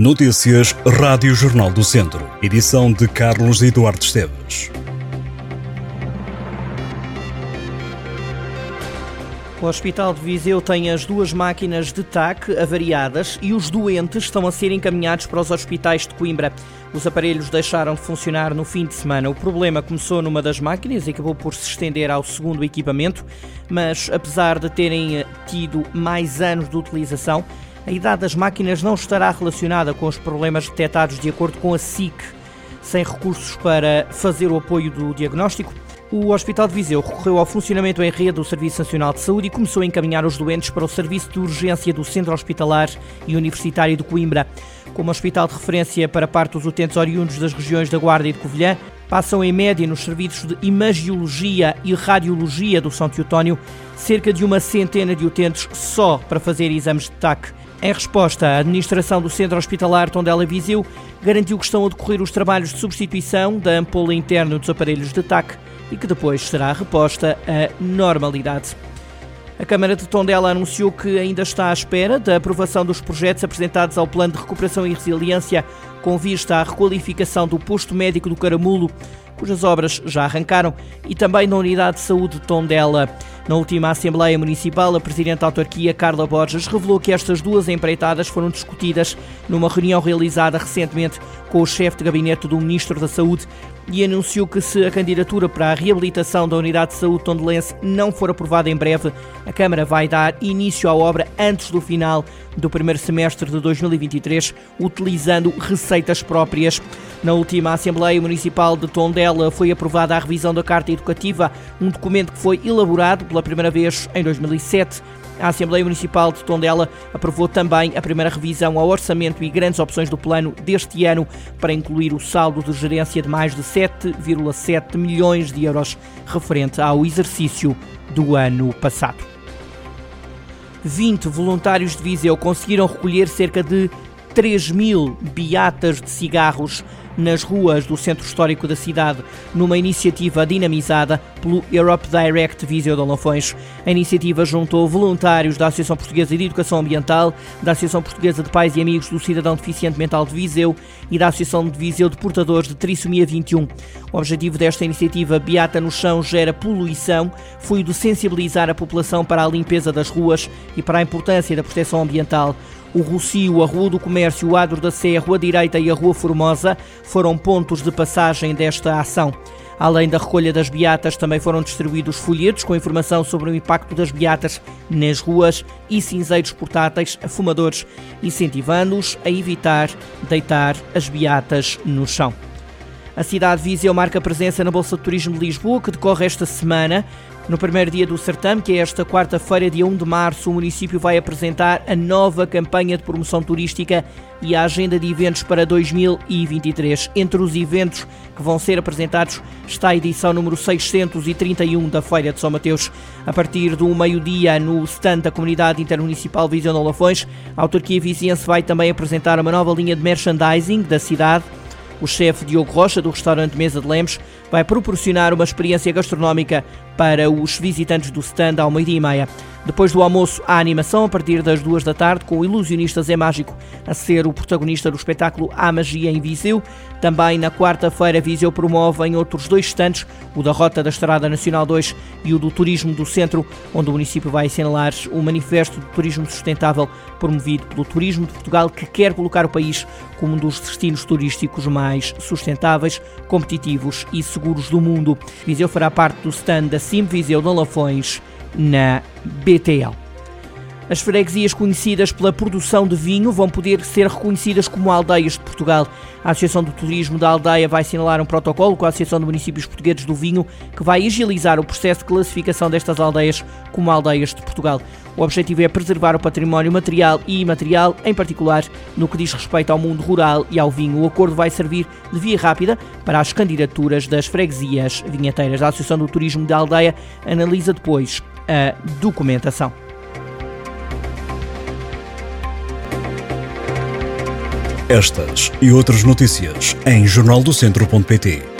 Notícias Rádio Jornal do Centro. Edição de Carlos Eduardo Esteves. O Hospital de Viseu tem as duas máquinas de TAC avariadas e os doentes estão a ser encaminhados para os hospitais de Coimbra. Os aparelhos deixaram de funcionar no fim de semana. O problema começou numa das máquinas e acabou por se estender ao segundo equipamento, mas apesar de terem tido mais anos de utilização, a idade das máquinas não estará relacionada com os problemas detectados de acordo com a SIC. Sem recursos para fazer o apoio do diagnóstico, o Hospital de Viseu recorreu ao funcionamento em rede do Serviço Nacional de Saúde e começou a encaminhar os doentes para o Serviço de Urgência do Centro Hospitalar e Universitário de Coimbra. Como hospital de referência para parte dos utentes oriundos das regiões da Guarda e de Covilhã, passam em média nos serviços de imagiologia e radiologia do São Teotónio cerca de uma centena de utentes só para fazer exames de TAC. Em resposta, a administração do Centro Hospitalar Tondela Viseu garantiu que estão a decorrer os trabalhos de substituição da ampola interna dos aparelhos de TAC e que depois será reposta à normalidade. A Câmara de Tondela anunciou que ainda está à espera da aprovação dos projetos apresentados ao Plano de Recuperação e Resiliência com vista à requalificação do posto médico do Caramulo, cujas obras já arrancaram, e também da Unidade de Saúde de Tondela. Na última Assembleia Municipal, a Presidente da Autarquia, Carla Borges, revelou que estas duas empreitadas foram discutidas numa reunião realizada recentemente com o chefe de gabinete do Ministro da Saúde e anunciou que se a candidatura para a reabilitação da Unidade de Saúde Tondelense não for aprovada em breve, a Câmara vai dar início à obra antes do final do primeiro semestre de 2023, utilizando receitas próprias. Na última Assembleia Municipal de Tondela foi aprovada a revisão da Carta Educativa, um documento que foi elaborado pela primeira vez em 2007. A Assembleia Municipal de Tondela aprovou também a primeira revisão ao orçamento e grandes opções do plano deste ano para incluir o saldo de gerência de mais de 7,7 milhões de euros referente ao exercício do ano passado. 20 voluntários de Viseu conseguiram recolher cerca de 3 mil beatas de cigarros nas ruas do centro histórico da cidade, numa iniciativa dinamizada pelo Europe Direct Viseu de Olafões. A iniciativa juntou voluntários da Associação Portuguesa de Educação Ambiental, da Associação Portuguesa de Pais e Amigos do Cidadão Deficiente Mental de Viseu e da Associação de Viseu de Portadores de Trissomia 21. O objetivo desta iniciativa Beata no Chão Gera Poluição foi o de sensibilizar a população para a limpeza das ruas e para a importância da proteção ambiental. O Rocio, a Rua do Comércio, o Adro da Sé, a Rua Direita e a Rua Formosa foram pontos de passagem desta ação. Além da recolha das beatas, também foram distribuídos folhetos com informação sobre o impacto das beatas nas ruas e cinzeiros portáteis a fumadores, incentivando-os a evitar deitar as beatas no chão. A cidade de Viseu marca presença na Bolsa de Turismo de Lisboa, que decorre esta semana. No primeiro dia do certame, que é esta quarta-feira, dia 1 de março, o município vai apresentar a nova campanha de promoção turística e a agenda de eventos para 2023. Entre os eventos que vão ser apresentados está a edição número 631 da Feira de São Mateus. A partir do meio-dia, no stand da Comunidade Intermunicipal Visão de Olafões, a autarquia viziense vai também apresentar uma nova linha de merchandising da cidade o chefe Diogo Rocha, do restaurante Mesa de Lemos, vai proporcionar uma experiência gastronómica para os visitantes do stand ao meio-dia e meia. Depois do almoço, há animação a partir das duas da tarde, com o ilusionista Zé Mágico a ser o protagonista do espetáculo A Magia em Viseu. Também na quarta-feira, Viseu promove em outros dois stands, o da Rota da Estrada Nacional 2 e o do Turismo do Centro, onde o município vai assinalar o Manifesto de Turismo Sustentável promovido pelo Turismo de Portugal, que quer colocar o país como um dos destinos turísticos mais sustentáveis, competitivos e seguros do mundo. Viseu fará parte do stand da Sim Viseu de Lafões na BTL. As freguesias conhecidas pela produção de vinho vão poder ser reconhecidas como aldeias de Portugal. A Associação do Turismo da Aldeia vai assinalar um protocolo com a Associação de Municípios Portugueses do Vinho que vai agilizar o processo de classificação destas aldeias como aldeias de Portugal. O objetivo é preservar o património material e imaterial, em particular no que diz respeito ao mundo rural e ao vinho. O acordo vai servir de via rápida para as candidaturas das freguesias vinheteiras. A Associação do Turismo da Aldeia analisa depois a documentação. Estas e outras notícias em jornaldocentro.pt